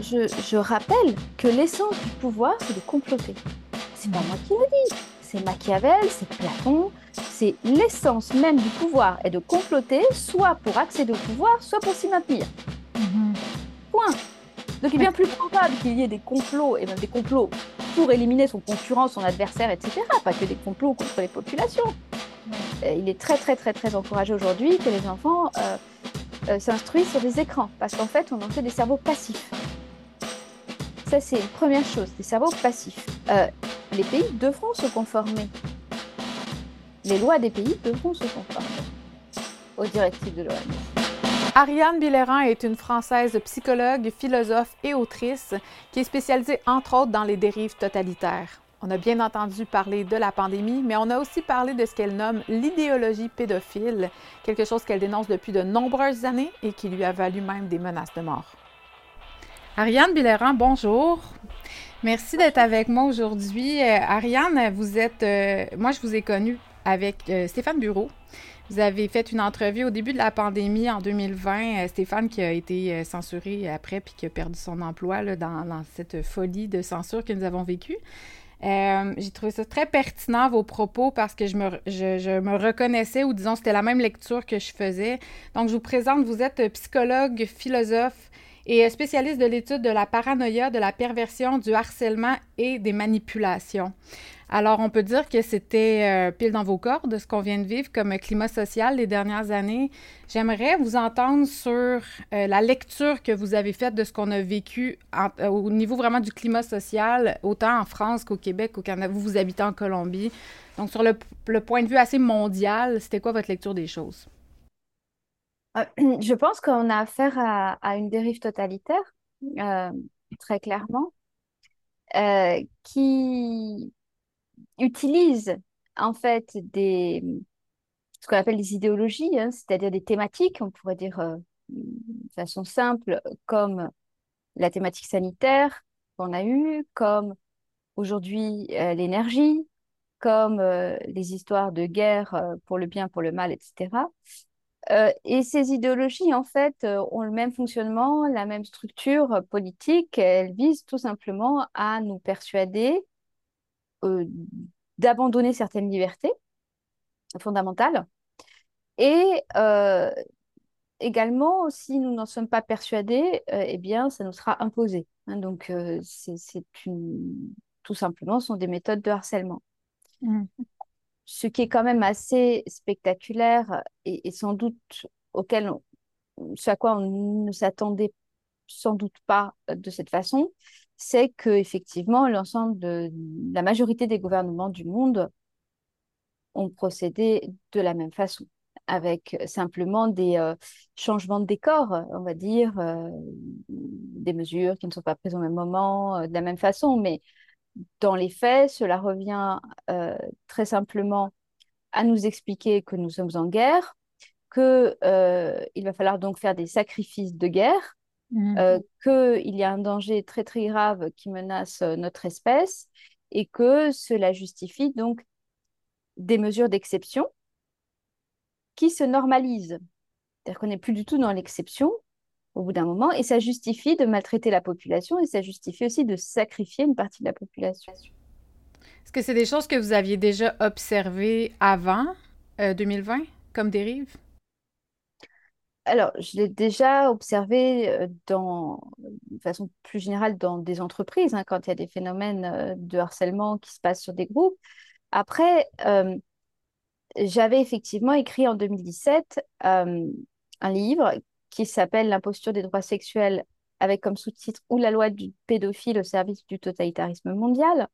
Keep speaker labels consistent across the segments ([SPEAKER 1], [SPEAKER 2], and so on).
[SPEAKER 1] je, je rappelle que l'essence du pouvoir, c'est de comploter. C'est pas moi qui le dis, c'est Machiavel, c'est Platon, c'est l'essence même du pouvoir est de comploter, soit pour accéder au pouvoir, soit pour s'y maintenir.
[SPEAKER 2] Mhm.
[SPEAKER 1] Point. Donc il est bien plus probable qu'il y ait des complots, et même des complots pour éliminer son concurrent, son adversaire, etc. Pas que des complots contre les populations. Il est très très très très encouragé aujourd'hui que les enfants euh, euh, s'instruisent sur des écrans, parce qu'en fait on en fait des cerveaux passifs. Ça c'est une première chose, des cerveaux passifs. Euh, les pays devront se conformer. Les lois des pays devront se conformer aux directives de l'OMS.
[SPEAKER 2] Ariane Billerand est une Française psychologue, philosophe et autrice qui est spécialisée entre autres dans les dérives totalitaires. On a bien entendu parler de la pandémie, mais on a aussi parlé de ce qu'elle nomme l'idéologie pédophile, quelque chose qu'elle dénonce depuis de nombreuses années et qui lui a valu même des menaces de mort. Ariane Billerand, bonjour. Merci d'être avec moi aujourd'hui. Euh, Ariane, vous êtes, euh, moi je vous ai connue avec euh, Stéphane Bureau. Vous avez fait une entrevue au début de la pandémie en 2020. Euh, Stéphane qui a été censuré après puis qui a perdu son emploi là, dans, cette folie de censure que nous avons vécue. J'ai trouvé ça très pertinent, vos propos, parce que je me, je me reconnaissais, ou disons, c'était la même lecture que je faisais. Donc, je vous présente, vous êtes psychologue, philosophe et spécialiste de l'étude de la paranoïa, de la perversion, du harcèlement et des manipulations. Alors, on peut dire que c'était euh, pile dans vos cordes, ce qu'on vient de vivre comme climat social les dernières années. J'aimerais vous entendre sur euh, la lecture que vous avez faite de ce qu'on a vécu euh, au niveau vraiment du climat social, autant en France qu'au Québec, qu'au Canada. Vous, vous habitez en Colombie. Donc, sur le, le point de vue assez mondial, c'était quoi votre lecture des choses?
[SPEAKER 1] Euh, Je pense qu'on a affaire à, une dérive totalitaire, euh, très clairement, euh, qui utilise en fait des, ce qu'on appelle des idéologies, hein, c'est-à-dire des thématiques, on pourrait dire euh, de façon simple, comme la thématique sanitaire qu'on a eue, comme aujourd'hui l'énergie, comme les histoires de guerre pour le bien, pour le mal, etc. Euh, et ces idéologies, en fait, euh, ont le même fonctionnement, la même structure politique. Elles visent tout simplement à nous persuader euh, d'abandonner certaines libertés fondamentales. Et également, si nous n'en sommes pas persuadés, eh bien, ça nous sera imposé. hein. donc, c'est, tout simplement, ce sont des méthodes de harcèlement ce qui est quand même assez spectaculaire et, sans doute auquel ce à quoi on ne s'attendait sans doute pas de cette façon, c'est que effectivement l'ensemble de la majorité des gouvernements du monde ont procédé de la même façon, avec simplement des euh, changements de décor, on va dire, euh, des mesures qui ne sont pas prises au même moment, euh, de la même façon, mais dans les faits, cela revient euh, très simplement à nous expliquer que nous sommes en guerre, que euh, il va falloir donc faire des sacrifices de guerre, euh, qu'il y a un danger très très grave qui menace notre espèce et que cela justifie donc des mesures d'exception qui se normalisent. C'est-à-dire qu'on n'est plus du tout dans l'exception au bout d'un moment et ça justifie de maltraiter la population et ça justifie aussi de sacrifier une partie de la population.
[SPEAKER 2] Est-ce que c'est des choses que vous aviez déjà observées avant euh, 2020 comme dérive?
[SPEAKER 1] Alors, je l'ai déjà observé euh, dans, de façon plus générale dans des entreprises, hein, quand il y a des phénomènes euh, de harcèlement qui se passent sur des groupes. Après, euh, j'avais effectivement écrit en 2017 euh, un livre qui s'appelle L'imposture des droits sexuels avec comme sous-titre Ou la loi du pédophile au service du totalitarisme mondial.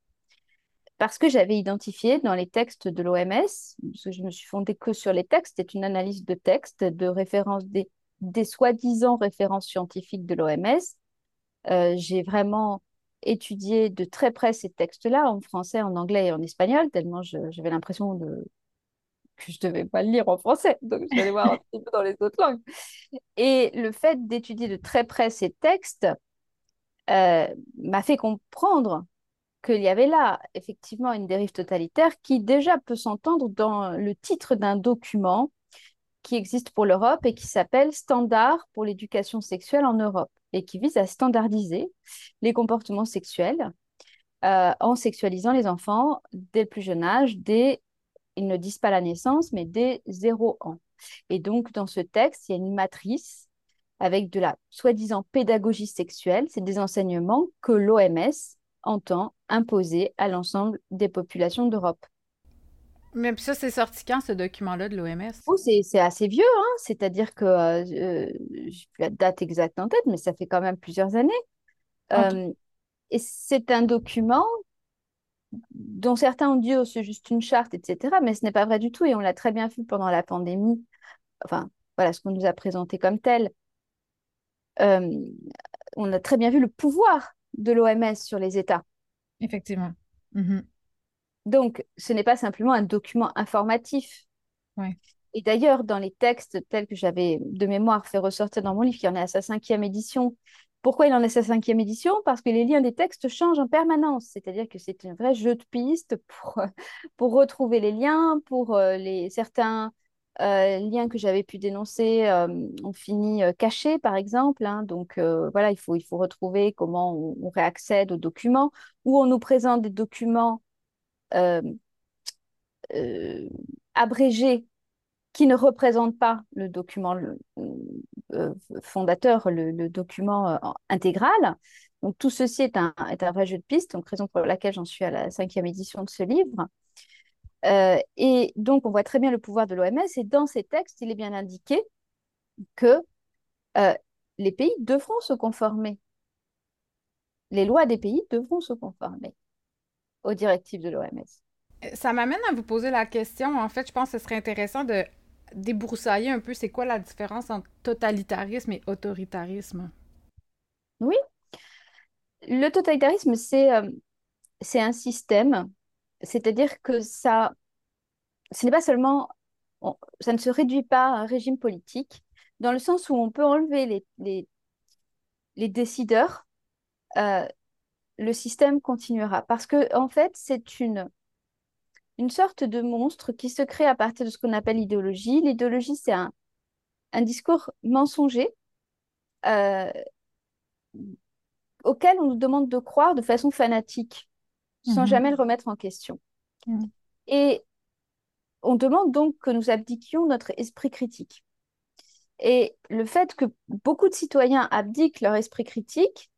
[SPEAKER 1] Parce que j'avais identifié dans les textes de l'OMS, parce que je me suis fondée que sur les textes, c'est une analyse de textes, de références des, des soi-disant références scientifiques de l'OMS. Euh, j'ai vraiment étudié de très près ces textes-là, en français, en anglais et en espagnol, tellement j'avais l'impression de... que je devais pas le lire en français, donc je vais voir un petit peu dans les autres langues. Et le fait d'étudier de très près ces textes euh, m'a fait comprendre qu'il y avait là effectivement une dérive totalitaire qui déjà peut s'entendre dans le titre d'un document qui existe pour l'Europe et qui s'appelle Standard pour l'éducation sexuelle en Europe et qui vise à standardiser les comportements sexuels euh, en sexualisant les enfants dès le plus jeune âge, dès, ils ne disent pas la naissance, mais dès 0 ans. Et donc, dans ce texte, il y a une matrice avec de la soi-disant pédagogie sexuelle. C'est des enseignements que l'OMS entend imposer à l'ensemble des populations d'Europe.
[SPEAKER 2] Mais ça, c'est sorti quand, ce document-là de l'OMS?
[SPEAKER 1] Oh, c'est assez vieux, hein? c'est-à-dire que euh, euh j'ai la date exacte en tête, mais ça fait quand même plusieurs années. Euh, et c'est un document dont certains ont dit oh, c'est juste une charte, etc. Mais ce n'est pas vrai du tout, et on l'a très bien vu pendant la pandémie. Enfin, voilà ce qu'on nous a présenté comme tel. Euh, on a très bien vu le pouvoir de l'OMS sur les États.
[SPEAKER 2] Effectivement. Mm-hmm.
[SPEAKER 1] Donc, ce n'est pas simplement un document informatif. Et d'ailleurs, dans les textes tels que j'avais de mémoire fait ressortir dans mon livre, qui en est à sa cinquième édition, pourquoi il en est sa cinquième édition? Parce que les liens des textes changent en permanence, c'est-à-dire que c'est un vrai jeu de pistes pour, pour retrouver les liens, pour euh, les, certains euh, liens que j'avais pu dénoncer euh, ont fini cachés, par exemple. Hein. donc voilà, il faut, il faut retrouver comment on, on, réaccède aux documents, ou on nous présente des documents euh, euh, abrégé qui ne représente pas le document euh, fondateur, le, document intégral. Donc tout ceci est un, est un, vrai jeu de piste, donc raison pour laquelle j'en suis à la cinquième édition de ce livre. et donc on voit très bien le pouvoir de l'OMS et dans ces textes, il est bien indiqué que les pays devront se conformer. Les lois des pays devront se conformer aux directives de l'OMS.
[SPEAKER 2] Euh, ça m'amène à vous poser la question. En fait, je pense que ce serait intéressant de débroussailler un peu c'est quoi la différence entre totalitarisme et autoritarisme?
[SPEAKER 1] Oui. Le totalitarisme, c'est euh, un système, c'est-à-dire que ça, ce n'est pas seulement, ça ne se réduit pas à un régime politique, dans le sens où on peut enlever les, les, les décideurs euh, le système continuera. Parce que, en fait, c'est une, une sorte de monstre qui se crée à partir de ce qu'on appelle l'idéologie. L'idéologie, c'est un, un discours mensonger euh, auquel on nous demande de croire de façon fanatique, sans mhm. jamais le remettre en question. Et on demande donc que nous abdiquions notre esprit critique. Et le fait que beaucoup de citoyens abdiquent leur esprit critique,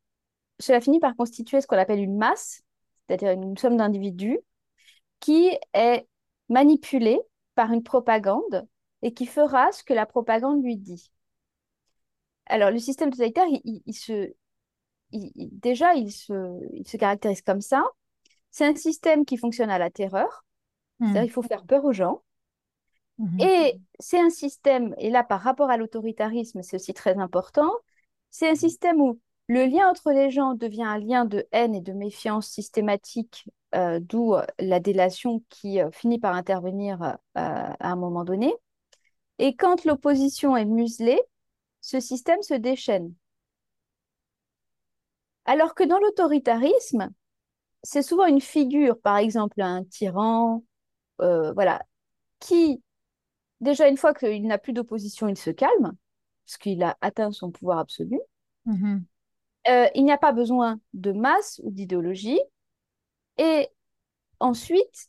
[SPEAKER 1] cela finit par constituer ce qu'on appelle une masse, c'est-à-dire une somme d'individus, qui est manipulée par une propagande et qui fera ce que la propagande lui dit. Alors, le système totalitaire, il, se, déjà, il se, il se caractérise comme ça. C'est un système qui fonctionne à la terreur, c'est-à-dire il faut faire peur aux gens. Mmh. Et c'est un système, et là par rapport à l'autoritarisme, c'est aussi très important, c'est un système où le lien entre les gens devient un lien de haine et de méfiance systématique, euh, d'où euh, la délation qui euh, finit par intervenir à un moment donné. Et quand l'opposition est muselée, ce système se déchaîne. Alors que dans l'autoritarisme, c'est souvent une figure, par exemple un tyran, voilà, qui, déjà une fois qu'il n'a plus d'opposition, il se calme, parce qu'il a atteint son pouvoir absolu. Euh, il n'y a pas besoin de masse ou d'idéologie. Et ensuite,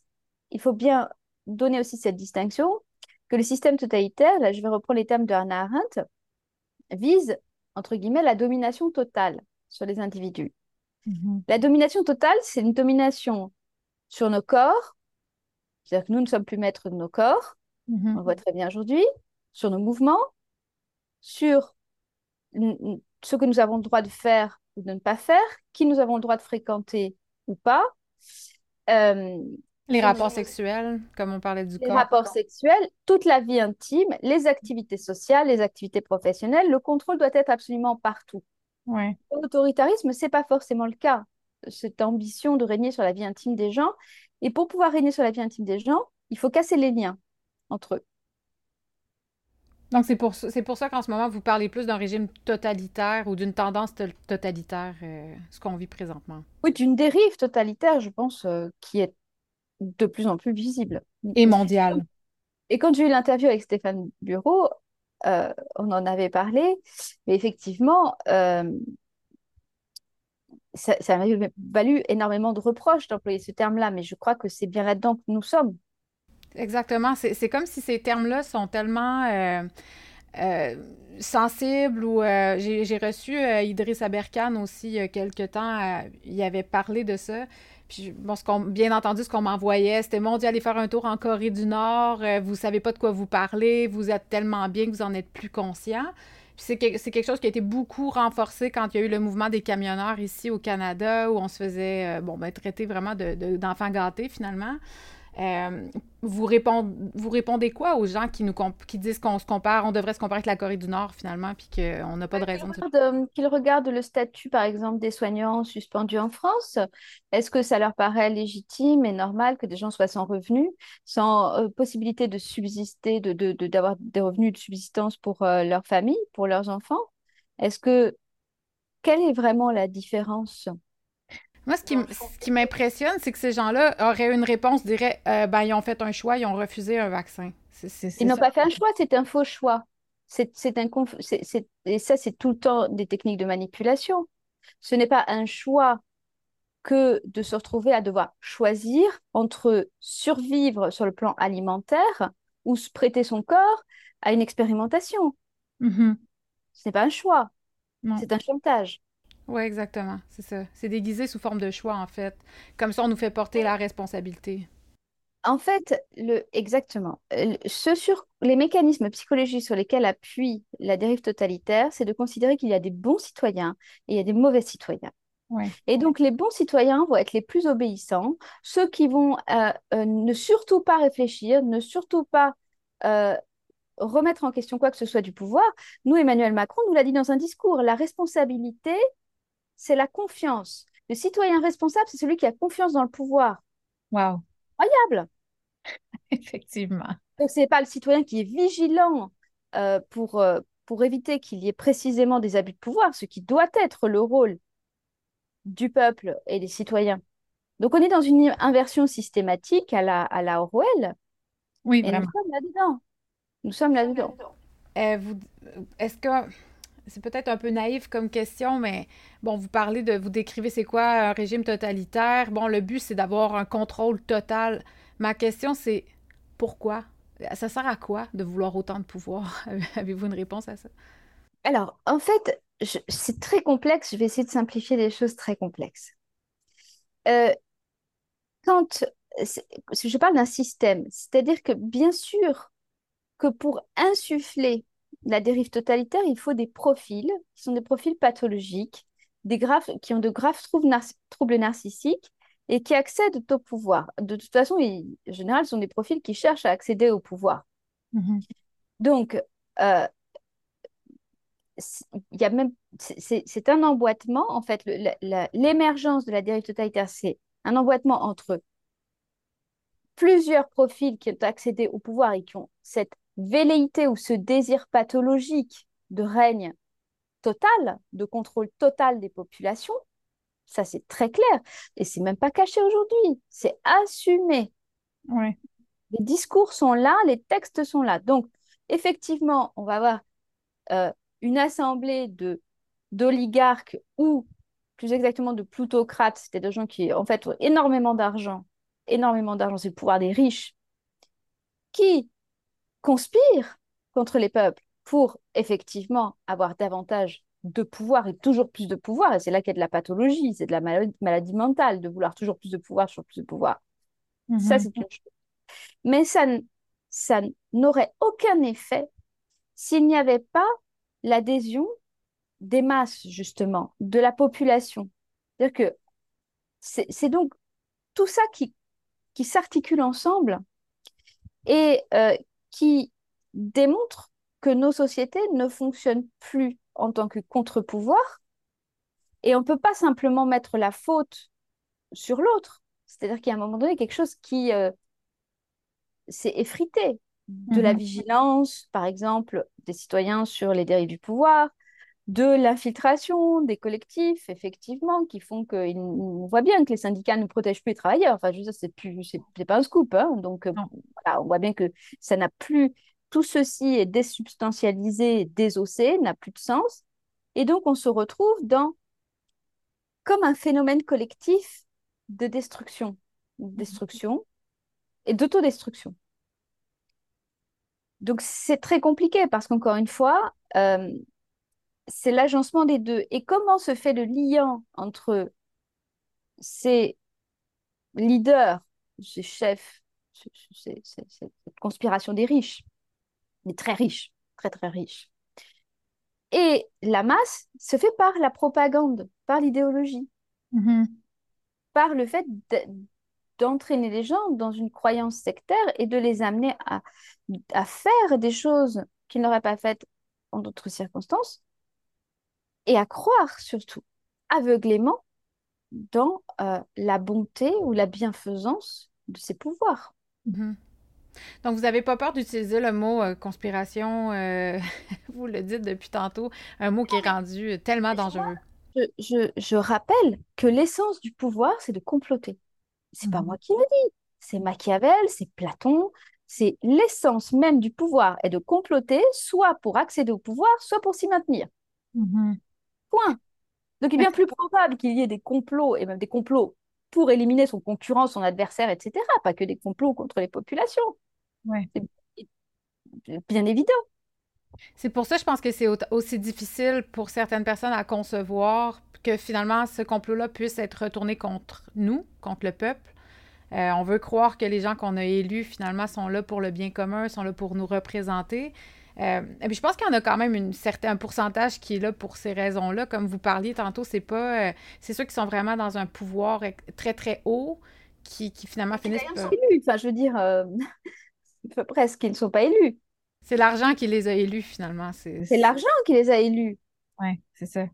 [SPEAKER 1] il faut bien donner aussi cette distinction que le système totalitaire, là je vais reprendre les termes de Hannah Arendt, vise, entre guillemets, la domination totale sur les individus. Mhm. La domination totale, c'est une domination sur nos corps, c'est-à-dire que nous ne sommes plus maîtres de nos corps, mhm. on le voit très bien aujourd'hui, sur nos mouvements, sur ce que nous avons le droit de faire ou de ne pas faire, qui nous avons le droit de fréquenter ou pas.
[SPEAKER 2] Euh, les rapports sexuels, comme on parlait du
[SPEAKER 1] corps. Les rapports sexuels, toute la vie intime, les activités sociales, les activités professionnelles, le contrôle doit être absolument partout.
[SPEAKER 2] Ouais.
[SPEAKER 1] L'autoritarisme, ce n'est pas forcément le cas. Cette ambition de régner sur la vie intime des gens. Et pour pouvoir régner sur la vie intime des gens, il faut casser les liens entre eux.
[SPEAKER 2] Donc, c'est pour, c'est pour ça qu'en ce moment, vous parlez plus d'un régime totalitaire ou d'une tendance totalitaire, euh, ce qu'on vit présentement.
[SPEAKER 1] Oui, d'une dérive totalitaire, je pense, euh, qui est de plus en plus visible.
[SPEAKER 2] Et mondiale.
[SPEAKER 1] Et quand j'ai eu l'interview avec Stéphane Bureau, euh, on en avait parlé, mais effectivement, ça, ça m'a valu énormément de reproches d'employer ce terme-là, mais je crois que c'est bien là-dedans que nous sommes.
[SPEAKER 2] Exactement. C'est comme si ces termes-là sont tellement euh, euh, sensibles ou euh, j'ai reçu Idriss Aberkan aussi il y a quelques temps. il avait parlé de ça. Puis, bon, ce bien entendu, ce qu'on m'envoyait, c'était Mon Dieu, allez faire un tour en Corée du Nord, vous savez pas de quoi vous parlez, vous êtes tellement bien que vous en êtes plus conscient. C'est quelque chose qui a été beaucoup renforcé quand il y a eu le mouvement des camionneurs ici au Canada, où on se faisait bon, ben, traiter vraiment d'enfants de, gâtés finalement. Euh, vous, répondez, vous répondez quoi aux gens qui, nous qui disent qu'on se compare, on devrait se comparer avec la Corée du Nord finalement, puis qu'on n'a pas de raison
[SPEAKER 1] de... Euh, qu'ils regardent le statut, par exemple, des soignants suspendus en France? Est-ce que ça leur paraît légitime et normal que des gens soient sans revenus, sans euh, possibilité de subsister, d'avoir de, de, des revenus de subsistance pour leur famille, pour leurs enfants? Est-ce que... Quelle est vraiment la différence?
[SPEAKER 2] Moi, ce qui, m'impressionne, c'est que ces gens-là auraient une réponse, diraient euh, ben, ils ont fait un choix, ils ont refusé un vaccin.
[SPEAKER 1] ils n'ont pas fait un choix, c'est un faux choix. C'est un et ça, c'est tout le temps des techniques de manipulation. Ce n'est pas un choix que de se retrouver à devoir choisir entre survivre sur le plan alimentaire ou se prêter son corps à une expérimentation. Mm-hmm. Ce n'est pas un choix, c'est un chantage.
[SPEAKER 2] Oui, exactement. C'est ça. C'est déguisé sous forme de choix, en fait. Comme ça, on nous fait porter la responsabilité.
[SPEAKER 1] En fait, le, exactement. Ce sur les mécanismes psychologiques sur lesquels appuie la dérive totalitaire, c'est de considérer qu'il y a des bons citoyens et il y a des mauvais citoyens. Ouais. Et donc, les bons citoyens vont être les plus obéissants, ceux qui vont euh, euh, ne surtout pas réfléchir, ne surtout pas euh, remettre en question quoi que ce soit du pouvoir. Nous, Emmanuel Macron nous l'a dit dans un discours, la responsabilité, c'est la confiance. Le citoyen responsable, c'est celui qui a confiance dans le pouvoir.
[SPEAKER 2] Wow.
[SPEAKER 1] Incroyable.
[SPEAKER 2] Effectivement.
[SPEAKER 1] Donc, ce n'est pas le citoyen qui est vigilant euh, pour, euh, pour éviter qu'il y ait précisément des abus de pouvoir, ce qui doit être le rôle du peuple et des citoyens. Donc, on est dans une inversion systématique à la, à la Orwell.
[SPEAKER 2] Oui, vraiment.
[SPEAKER 1] nous sommes là-dedans. Nous sommes là-dedans.
[SPEAKER 2] Euh, est-ce que c'est peut-être un peu naïf comme question, mais bon, vous parlez de, vous décrivez c'est quoi un régime totalitaire. Bon, le but, c'est d'avoir un contrôle total. Ma question, c'est pourquoi? Ça sert à quoi de vouloir autant de pouvoir? Avez-vous une réponse à ça?
[SPEAKER 1] Alors, en fait, c'est très complexe. Je vais essayer de simplifier les choses très complexes. Euh, quand je parle d'un système, c'est-à-dire que bien sûr que pour insuffler la dérive totalitaire, il faut des profils qui sont des profils pathologiques, des graves, qui ont de graves troubles, narcissiques et qui accèdent au pouvoir. De toute façon, en général, ce sont des profils qui cherchent à accéder au pouvoir. Mm-hmm. Donc, euh, il y a même, c'est un emboîtement, en fait, l'émergence de la dérive totalitaire, c'est un emboîtement entre plusieurs profils qui ont accédé au pouvoir et qui ont cette velléité ou ce désir pathologique de règne total, de contrôle total des populations, ça c'est très clair. Et c'est même pas caché aujourd'hui, c'est assumé. Les discours sont là, les textes sont là. Donc, effectivement, on va avoir euh, une assemblée de d'oligarques ou plus exactement de plutocrates, c'est-à-dire de gens qui en fait ont énormément d'argent, énormément d'argent, c'est le pouvoir des riches, qui conspirent contre les peuples pour effectivement avoir davantage de pouvoir et toujours plus de pouvoir. Et c'est là qu'il y a de la pathologie, c'est de la maladie, mentale, de vouloir toujours plus de pouvoir, toujours plus de pouvoir. Ça, mhm. c'est une chose. Mais ça, ça n'aurait aucun effet s'il n'y avait pas l'adhésion des masses, justement, de la population. C'est-à-dire que c'est donc tout ça qui, qui s'articule ensemble et euh, qui démontre que nos sociétés ne fonctionnent plus en tant que contre-pouvoir. Et on ne peut pas simplement mettre la faute sur l'autre. C'est-à-dire qu'il y a un moment donné quelque chose qui euh, s'est effrité. De la mhm. vigilance, par exemple, des citoyens sur les dérives du pouvoir, de l'infiltration des collectifs, effectivement, qui font qu'on voit bien que les syndicats ne protègent plus les travailleurs. Enfin, je veux dire, c'est plus, c'est pas un scoop. Hein. Donc, euh, voilà, on voit bien que ça n'a plus, tout ceci est désubstantialisé, désossé, n'a plus de sens. Et donc, on se retrouve dans, comme un phénomène collectif de destruction, destruction et d'autodestruction. Donc, c'est très compliqué parce qu'encore une fois, euh, c'est l'agencement des deux. Et comment se fait le lien entre ces leaders, ces chefs, cette conspiration des riches, des très riches, très très riches, et la masse se fait par la propagande, par l'idéologie, mm-hmm. par le fait d'entraîner les gens dans une croyance sectaire et de les amener à, à faire des choses qu'ils n'auraient pas faites en d'autres circonstances, et à croire surtout aveuglément dans euh, la bonté ou la bienfaisance de ses pouvoirs.
[SPEAKER 2] Mhm. Donc, vous n'avez pas peur d'utiliser le mot euh, conspiration, euh, vous le dites depuis tantôt, un mot qui est rendu tellement dangereux.
[SPEAKER 1] Je, je, rappelle que l'essence du pouvoir, c'est de comploter. C'est n'est pas mhm. moi qui le dis, c'est Machiavel, c'est Platon, c'est l'essence même du pouvoir est de comploter, soit pour accéder au pouvoir, soit pour s'y maintenir. Mhm. Point. Donc, il est bien plus probable qu'il y ait des complots, et même des complots pour éliminer son concurrent, son adversaire, etc., pas que des complots contre les populations.
[SPEAKER 2] Ouais.
[SPEAKER 1] C'est bien évident.
[SPEAKER 2] C'est pour ça, je pense que c'est aussi difficile pour certaines personnes à concevoir que finalement ce complot-là puisse être retourné contre nous, contre le peuple. Euh, on veut croire que les gens qu'on a élus, finalement, sont là pour le bien commun, sont là pour nous représenter. Euh, et puis je pense qu'il y en a quand même un certain pourcentage qui est là pour ces raisons-là. Comme vous parliez tantôt, c'est pas. Euh, c'est ceux qui sont vraiment dans un pouvoir très, très haut qui, qui finalement finissent.
[SPEAKER 1] Par... Élus. Enfin, je veux dire, euh, presque, ils ne sont pas élus.
[SPEAKER 2] C'est l'argent qui les a élus, finalement.
[SPEAKER 1] C'est l'argent qui les a élus.
[SPEAKER 2] Oui, c'est ça.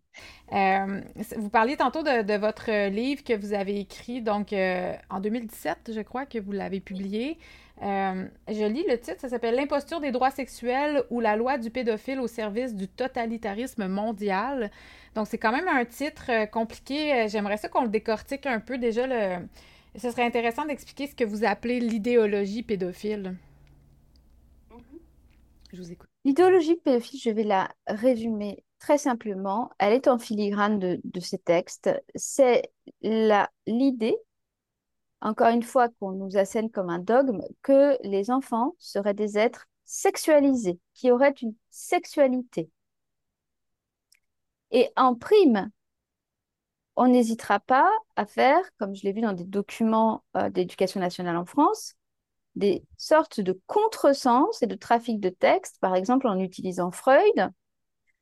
[SPEAKER 2] vous parliez tantôt de, de, votre livre que vous avez écrit, donc en 2017, je crois que vous l'avez publié. Euh, je lis le titre, ça s'appelle L'imposture des droits sexuels ou la loi du pédophile au service du totalitarisme mondial. Donc, c'est quand même un titre euh, compliqué. Euh, j'aimerais ça qu'on le décortique un peu. Déjà, le... ce serait intéressant d'expliquer ce que vous appelez l'idéologie pédophile.
[SPEAKER 1] Mm-hmm. Je vous écoute. L'idéologie pédophile, je vais la résumer très simplement. Elle est en filigrane de, de ces textes. C'est l'idée encore une fois, qu'on nous assène comme un dogme, que les enfants seraient des êtres sexualisés, qui auraient une sexualité. Et en prime, on n'hésitera pas à faire, comme je l'ai vu dans des documents euh, d'éducation nationale en France, des sortes de contresens et de trafic de textes, par exemple en utilisant Freud,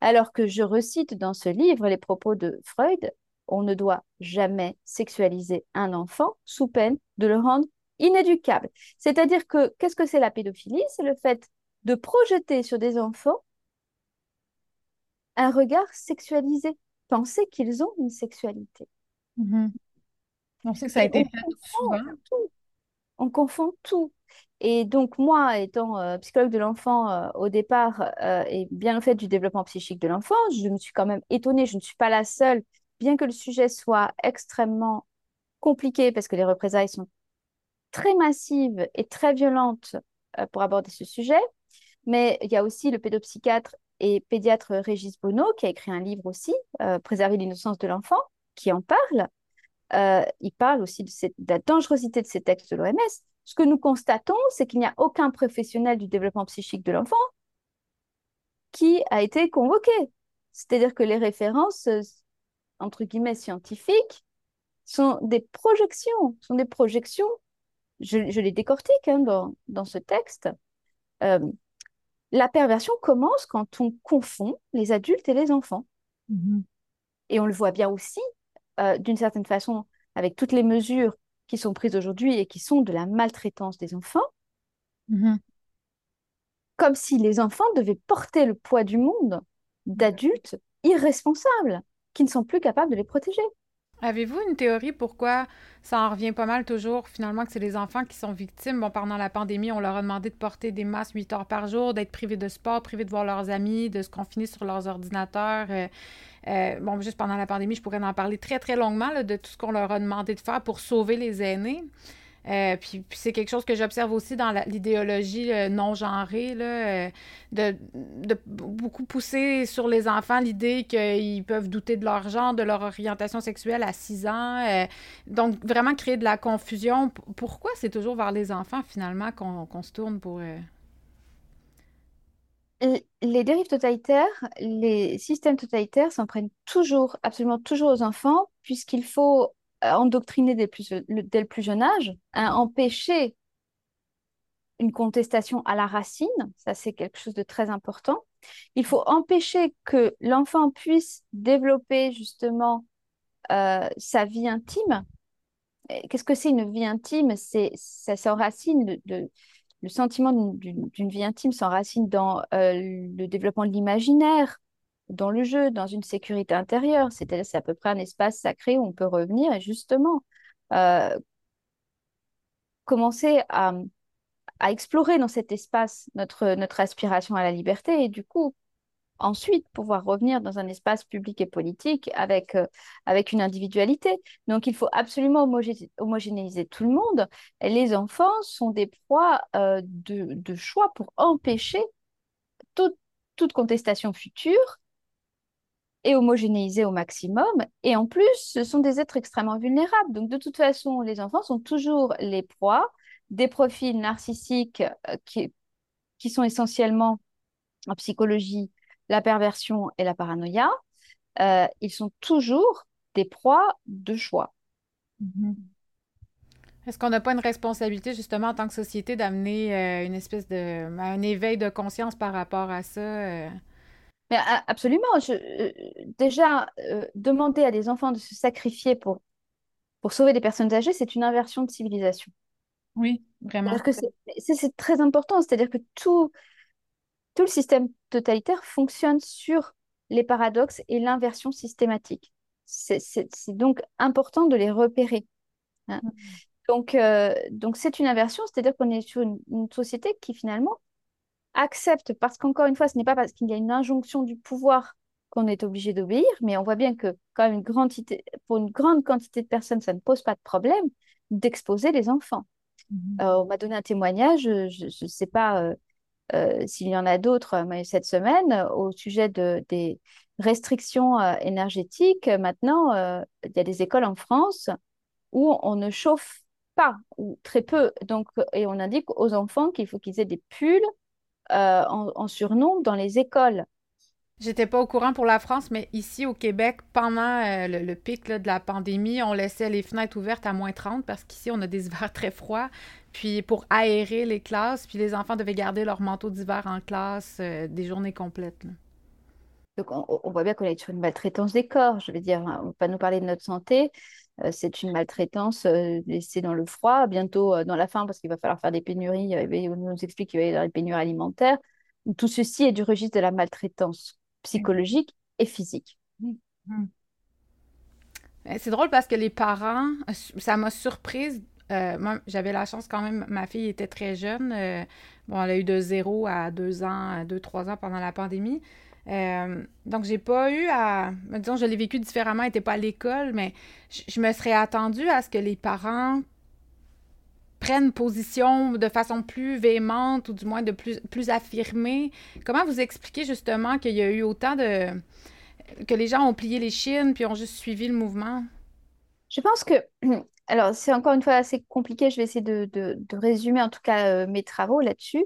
[SPEAKER 1] alors que je recite dans ce livre les propos de Freud, on ne doit jamais sexualiser un enfant sous peine de le rendre inéducable. C'est-à-dire que qu'est-ce que c'est la pédophilie? C'est le fait de projeter sur des enfants un regard sexualisé, penser qu'ils ont une sexualité.
[SPEAKER 2] Mm-hmm. On sait que ça a été fait souvent.
[SPEAKER 1] On confond tout. Et donc, moi, étant euh, psychologue de l'enfant euh, au départ euh, et bien au fait du développement psychique de l'enfant, je me suis quand même étonnée, je ne suis pas la seule bien que le sujet soit extrêmement compliqué parce que les représailles sont très massives et très violentes euh, pour aborder ce sujet, mais il y a aussi le pédopsychiatre et pédiatre Régis Bonneau qui a écrit un livre aussi, euh, Préserver l'innocence de l'enfant, qui en parle. Euh, il parle aussi de, de, la dangerosité de ces textes de l'OMS. Ce que nous constatons, c'est qu'il n'y a aucun professionnel du développement psychique de l'enfant qui a été convoqué. C'est-à-dire que les références entre guillemets, scientifiques, sont des projections, sont des projections, je, les décortique hein, dans, dans, ce texte. Euh, la perversion commence quand on confond les adultes et les enfants. Mm-hmm. Et on le voit bien aussi, euh, d'une certaine façon, avec toutes les mesures qui sont prises aujourd'hui et qui sont de la maltraitance des enfants, mm-hmm. comme si les enfants devaient porter le poids du monde d'adultes irresponsables qui ne sont plus capables de les protéger.
[SPEAKER 2] Avez-vous une théorie pourquoi ça en revient pas mal toujours, finalement, que c'est les enfants qui sont victimes? Bon, pendant la pandémie, on leur a demandé de porter des masques 8 heures par jour, d'être privés de sport, privés de voir leurs amis, de se confiner sur leurs ordinateurs. Euh, euh, bon, juste pendant la pandémie, je pourrais en parler très, très longuement de tout ce qu'on leur a demandé de faire pour sauver les aînés. Euh, puis, c'est quelque chose que j'observe aussi dans l'idéologie euh, non genrée, là, de, beaucoup pousser sur les enfants l'idée qu'ils peuvent douter de leur genre, de leur orientation sexuelle à 6 ans. donc, vraiment créer de la confusion. Pourquoi c'est toujours vers les enfants, finalement, qu'on se tourne pour
[SPEAKER 1] les dérives totalitaires, les systèmes totalitaires s'en prennent toujours, absolument toujours aux enfants, puisqu'il faut euh, endoctriner dès, le plus jeune âge, hein, empêcher une contestation à la racine, ça c'est quelque chose de très important. Il faut empêcher que l'enfant puisse développer justement euh, sa vie intime. Qu'est-ce que c'est une vie intime? C'est ça s'enracine le sentiment d'une vie intime s'enracine dans euh, le développement de l'imaginaire, dans le jeu, dans une sécurité intérieure. C'est à peu près un espace sacré où on peut revenir et justement euh, commencer à, à, explorer dans cet espace notre, notre aspiration à la liberté et du coup ensuite pouvoir revenir dans un espace public et politique avec, euh, avec une individualité. Donc, il faut absolument homogénéiser tout le monde. Et les enfants sont des proies euh, de, de, choix pour empêcher toute, toute contestation future et homogénéiser au maximum. Et en plus, ce sont des êtres extrêmement vulnérables. Donc, de toute façon, les enfants sont toujours les proies des profils narcissiques euh, qui, qui sont essentiellement en psychologie la perversion et la paranoïa, euh, ils sont toujours des proies de choix.
[SPEAKER 2] Mm-hmm. Est-ce qu'on n'a pas une responsabilité justement en tant que société d'amener euh, une espèce de un éveil de conscience par rapport à ça?
[SPEAKER 1] Mais, absolument. déjà, demander à des enfants de se sacrifier pour, pour sauver des personnes âgées, c'est une inversion de civilisation.
[SPEAKER 2] Oui, vraiment.
[SPEAKER 1] C'est très important. C'est-à-dire que tout, tout le système totalitaire fonctionne sur les paradoxes et l'inversion systématique. C'est donc important de les repérer. Hein. Mm. Donc, euh, donc c'est une inversion, c'est-à-dire qu'on est sur une, société qui finalement accepte, parce qu'encore une fois, ce n'est pas parce qu'il y a une injonction du pouvoir qu'on est obligé d'obéir, mais on voit bien que quand même une grande pour une grande quantité de personnes, ça ne pose pas de problème d'exposer les enfants. Mm-hmm. Euh, on m'a donné un témoignage, je ne sais pas euh, euh, s'il y en a d'autres euh, cette semaine, au sujet de, des restrictions énergétiques, maintenant, il y a des écoles en France où on ne chauffe pas ou très peu. Donc, et on indique aux enfants qu'il faut qu'ils aient des pulls en, surnombre dans les écoles.
[SPEAKER 2] J'étais pas au courant pour la France, mais ici au Québec, pendant le, pic de la pandémie, on laissait les fenêtres ouvertes à moins 30 parce qu'ici, on a des hivers très froids puis pour aérer les classes, puis les enfants devaient garder leur manteau d'hiver en classe euh, des journées complètes.
[SPEAKER 1] Donc on, voit bien qu'on est sur une maltraitance des corps, je veux dire, hein. on va pas nous parler de notre santé, euh, c'est une maltraitance euh, laissée dans le froid, bientôt dans la faim parce qu'il va falloir faire des pénuries, on nous explique qu'il va y avoir des pénuries alimentaires. Tout ceci est du registre de la maltraitance psychologique et physique.
[SPEAKER 2] Mmh. C'est drôle parce que les parents, ça m'a surprise euh, moi, j'avais la chance quand même, ma fille était très jeune. Euh, bon, elle a eu de 0 à 2 ans, 2-3 ans pendant la pandémie. Euh, donc, j'ai pas eu à. Disons, je l'ai vécu différemment, n'était pas à l'école, mais je me serais attendue à ce que les parents prennent position de façon plus véhémente ou du moins de plus, affirmée. Comment vous expliquez justement qu'il y a eu autant de. que les gens ont plié les chines puis ont juste suivi le mouvement?
[SPEAKER 1] Je pense que alors, c'est encore une fois assez compliqué. Je vais essayer de, résumer en tout cas euh, mes travaux là-dessus.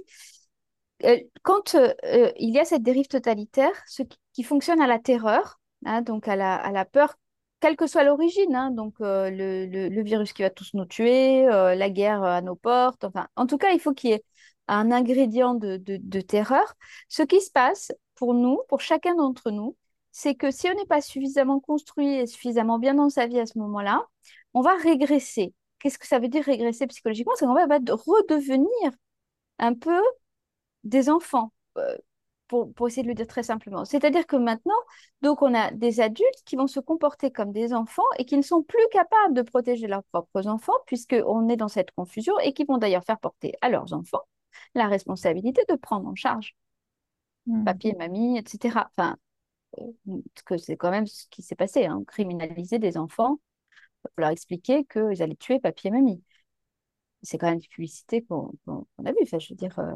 [SPEAKER 1] Euh, quand euh, il y a cette dérive totalitaire, ce qui, fonctionne à la terreur, hein, donc à la, peur, quelle que soit l'origine, hein, donc le, virus qui va tous nous tuer, la guerre à nos portes, enfin, en tout cas, il faut qu'il y ait un ingrédient de terreur. Ce qui se passe pour nous, pour chacun d'entre nous, c'est que si on n'est pas suffisamment construit et suffisamment bien dans sa vie à ce moment-là, on va régresser. Qu'est-ce que ça veut dire régresser psychologiquement? C'est qu'on va redevenir un peu des enfants. Euh, pour, pour, essayer de le dire très simplement. C'est-à-dire que maintenant, donc on a des adultes qui vont se comporter comme des enfants et qui ne sont plus capables de protéger leurs propres enfants, puisqu'on est dans cette confusion, et qui vont d'ailleurs faire porter à leurs enfants la responsabilité de prendre en charge mmh. papier, mamie, etc. Enfin, euh, que c'est quand même ce qui s'est passé, hein, criminaliser des enfants pour leur expliquer qu'ils allaient tuer papier, mamie. C'est quand même une publicité qu'on a vue. Enfin, je veux dire, euh,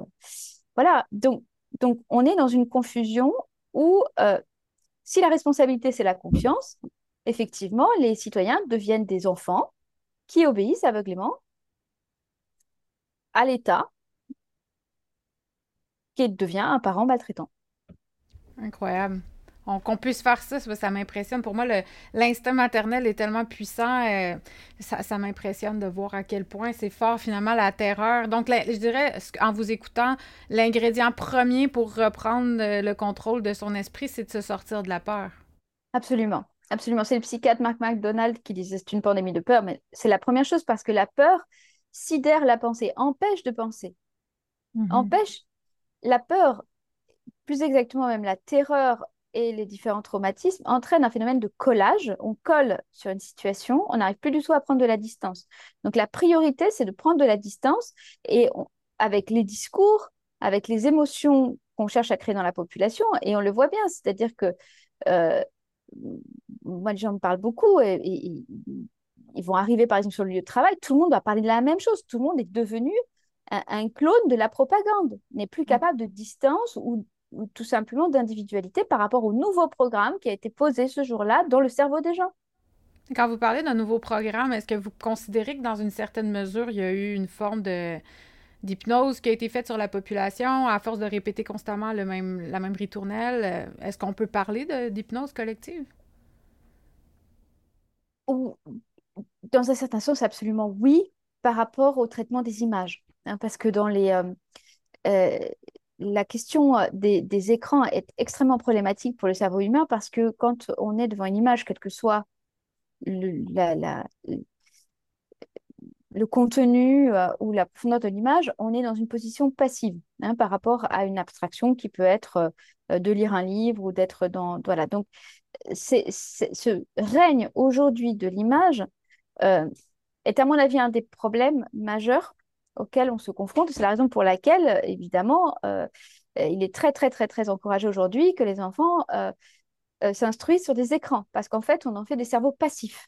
[SPEAKER 1] voilà. Donc, donc, on est dans une confusion où, euh, si la responsabilité, c'est la confiance, effectivement, les citoyens deviennent des enfants qui obéissent aveuglément à l'État, qui devient un parent maltraitant.
[SPEAKER 2] Incroyable qu'on puisse faire ça, ça, m'impressionne. Pour moi, l'instinct maternel est tellement puissant, euh, ça, m'impressionne de voir à quel point c'est fort finalement la terreur. Donc, je dirais, en vous écoutant, l'ingrédient premier pour reprendre le contrôle de son esprit, c'est de se sortir de la peur.
[SPEAKER 1] Absolument. Absolument. C'est le psychiatre Mark McDonald qui disait c'est une pandémie de peur, mais c'est la première chose parce que la peur sidère la pensée, empêche de penser. Mm-hmm. Empêche la peur, plus exactement même la terreur et les différents traumatismes entraînent un phénomène de collage. On colle sur une situation, on n'arrive plus du tout à prendre de la distance. Donc la priorité, c'est de prendre de la distance et avec les discours, avec les émotions qu'on cherche à créer dans la population, et on le voit bien, c'est-à-dire que euh, moi, les gens me parlent beaucoup et, ils vont arriver par exemple sur le lieu de travail, tout le monde va parler de la même chose, tout le monde est devenu un, un clone de la propagande, n'est plus mmh. capable de distance ou tout simplement d'individualité par rapport au nouveau programme qui a été posé ce jour-là dans le cerveau des gens.
[SPEAKER 2] Quand vous parlez d'un nouveau programme, est-ce que vous considérez que dans une certaine mesure, il y a eu une forme de d'hypnose qui a été faite sur la population à force de répéter constamment le même, la même ritournelle? Est-ce qu'on peut parler d'hypnose collective?
[SPEAKER 1] Dans un certain sens, absolument oui, par rapport au traitement des images. Hein, parce que dans les, euh, euh, la question euh, des, écrans est extrêmement problématique pour le cerveau humain parce que quand on est devant une image, quel que soit le, contenu euh, ou la profondeur de l'image, on est dans une position passive hein, par rapport à une abstraction qui peut être euh, de lire un livre ou d'être dans... Voilà, donc ce règne aujourd'hui de l'image est à mon avis un des problèmes majeurs auxquels on se confronte. C'est la raison pour laquelle, évidemment, euh, il est très, très, très, très encouragé aujourd'hui que les enfants euh, euh, s'instruisent sur des écrans, parce qu'en fait, on en fait des cerveaux passifs.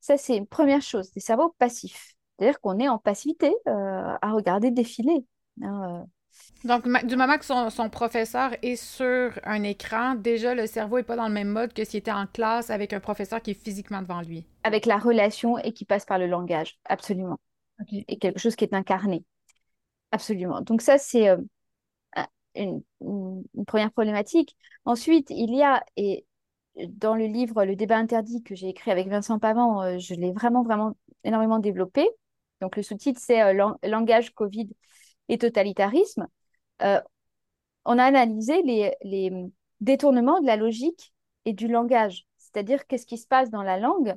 [SPEAKER 1] Ça, c'est une première chose, des cerveaux passifs. C'est-à-dire qu'on est en passivité à regarder défiler. Hein,
[SPEAKER 2] Donc, du moment que son, professeur est sur un écran, déjà, le cerveau n'est pas dans le même mode que s'il était en classe avec un professeur qui est physiquement devant lui.
[SPEAKER 1] Avec la relation et qui passe par le langage, absolument et quelque chose qui est incarné. Absolument. Donc ça, c'est euh, une, première problématique. Ensuite, il y a, et dans le livre Le débat interdit que j'ai écrit avec Vincent Pavant, euh, je l'ai vraiment, vraiment énormément développé. Donc le sous-titre, c'est euh, Langage, Covid et totalitarisme. on a analysé les, les détournements de la logique et du langage, c'est-à-dire qu'est-ce qui se passe dans la langue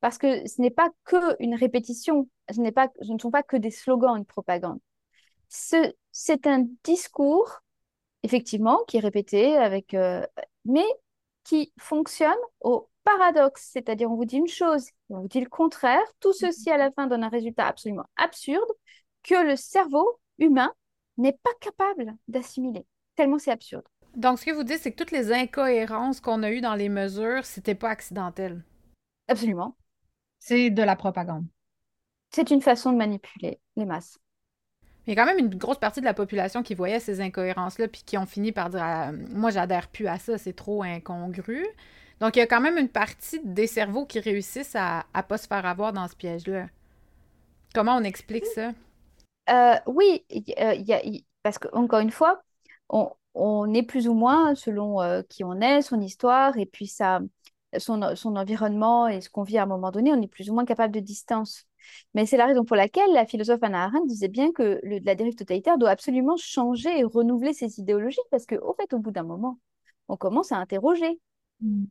[SPEAKER 1] parce que ce n'est pas que une répétition, ce, n'est pas, ce ne sont pas que des slogans, une propagande. C'est un discours, effectivement, qui est répété, avec, euh, mais qui fonctionne au paradoxe, c'est-à-dire on vous dit une chose, on vous dit le contraire, tout ceci à la fin donne un résultat absolument absurde que le cerveau humain n'est pas capable d'assimiler, tellement c'est absurde.
[SPEAKER 2] Donc, ce que vous dites, c'est que toutes les incohérences qu'on a eues dans les mesures, c'était pas accidentel.
[SPEAKER 1] Absolument.
[SPEAKER 2] C'est de la propagande.
[SPEAKER 1] C'est une façon de manipuler les masses.
[SPEAKER 2] Il y a quand même une grosse partie de la population qui voyait ces incohérences-là, puis qui ont fini par dire ah, Moi, j'adhère plus à ça, c'est trop incongru. Donc, il y a quand même une partie des cerveaux qui réussissent à ne pas se faire avoir dans ce piège-là. Comment on explique ça?
[SPEAKER 1] Euh, oui, parce qu'encore une fois, on, est plus ou moins, selon euh, qui on est, son histoire, et puis ça, son, son environnement et ce qu'on vit à un moment donné, on est plus ou moins capable de distance. Mais c'est la raison pour laquelle la philosophe Anna Arendt disait bien que le, la dérive totalitaire doit absolument changer et renouveler ses idéologies parce qu'au fait, au bout d'un moment, on commence à interroger. Mm.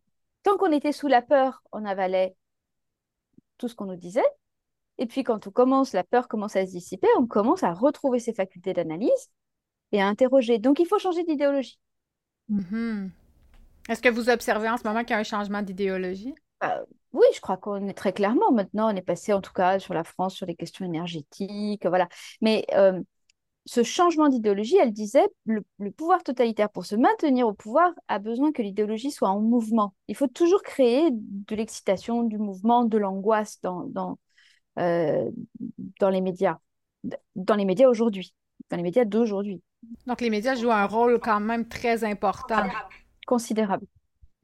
[SPEAKER 1] Tant qu'on était sous la peur, on avalait tout ce qu'on nous disait. Et puis quand on commence, la peur commence à se dissiper, on commence à retrouver ses facultés d'analyse. et à interroger. Donc, il faut changer d'idéologie.
[SPEAKER 2] Mm-hmm. Est-ce que vous observez en ce moment qu'il y a un changement d'idéologie?
[SPEAKER 1] Bah, oui, je crois qu'on est très clairement maintenant, on est passé en tout cas sur la France, sur les questions énergétiques, voilà. Mais euh, ce changement d'idéologie, elle disait, le, pouvoir totalitaire, pour se maintenir au pouvoir, a besoin que l'idéologie soit en mouvement. Il faut toujours créer de l'excitation, du mouvement, de l'angoisse dans, dans, euh, dans les médias, dans les médias aujourd'hui, dans les médias d'aujourd'hui.
[SPEAKER 2] Donc les médias jouent un rôle quand même très important.
[SPEAKER 1] Considérable.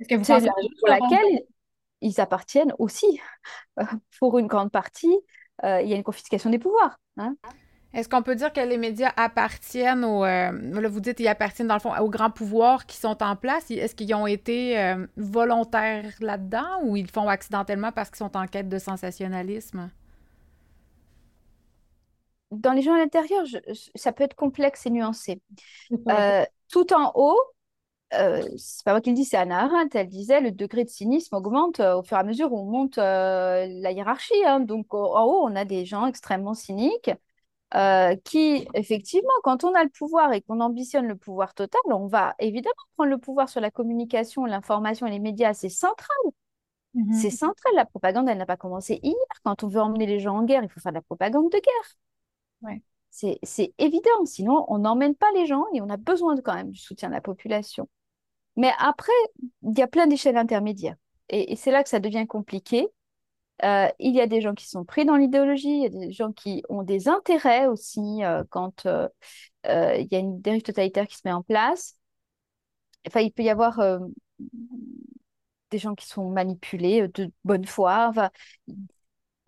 [SPEAKER 1] Que vous pensez pour laquelle ils appartiennent aussi, euh, pour une grande partie, euh, il y a une confiscation des pouvoirs. Hein.
[SPEAKER 2] Est-ce qu'on peut dire que les médias appartiennent au... Euh, là, vous dites qu'ils appartiennent, dans le fond, aux grands pouvoirs qui sont en place. Est-ce qu'ils ont été volontaires là-dedans ou ils le font accidentellement parce qu'ils sont en quête de sensationnalisme?
[SPEAKER 1] Dans les gens à l'intérieur, ça peut être complexe et nuancé. tout en haut, euh, c'est pas moi qui le dis, c'est Anna Arendt, elle disait le degré de cynisme augmente euh, au fur et à mesure où on monte euh, la hiérarchie. Hein. Donc en haut, on a des gens extrêmement cyniques qui, effectivement, quand on a le pouvoir et qu'on ambitionne le pouvoir total, on va évidemment prendre le pouvoir sur la communication, l'information et les médias, c'est central. Mm-hmm. C'est central, la propagande, elle n'a pas commencé hier. Quand on veut emmener les gens en guerre, il faut faire de la propagande de guerre. Ouais. C'est évident, sinon on n'emmène pas les gens et on a besoin de, quand même du soutien de la population. Mais après, il y a plein d'échelles intermédiaires. Et, c'est là que ça devient compliqué. Euh, il y a des gens qui sont pris dans l'idéologie, il y a des gens qui ont des intérêts aussi euh, quand euh, il y a une dérive totalitaire qui se met en place. Enfin, il peut y avoir des gens qui sont manipulés de bonne foi.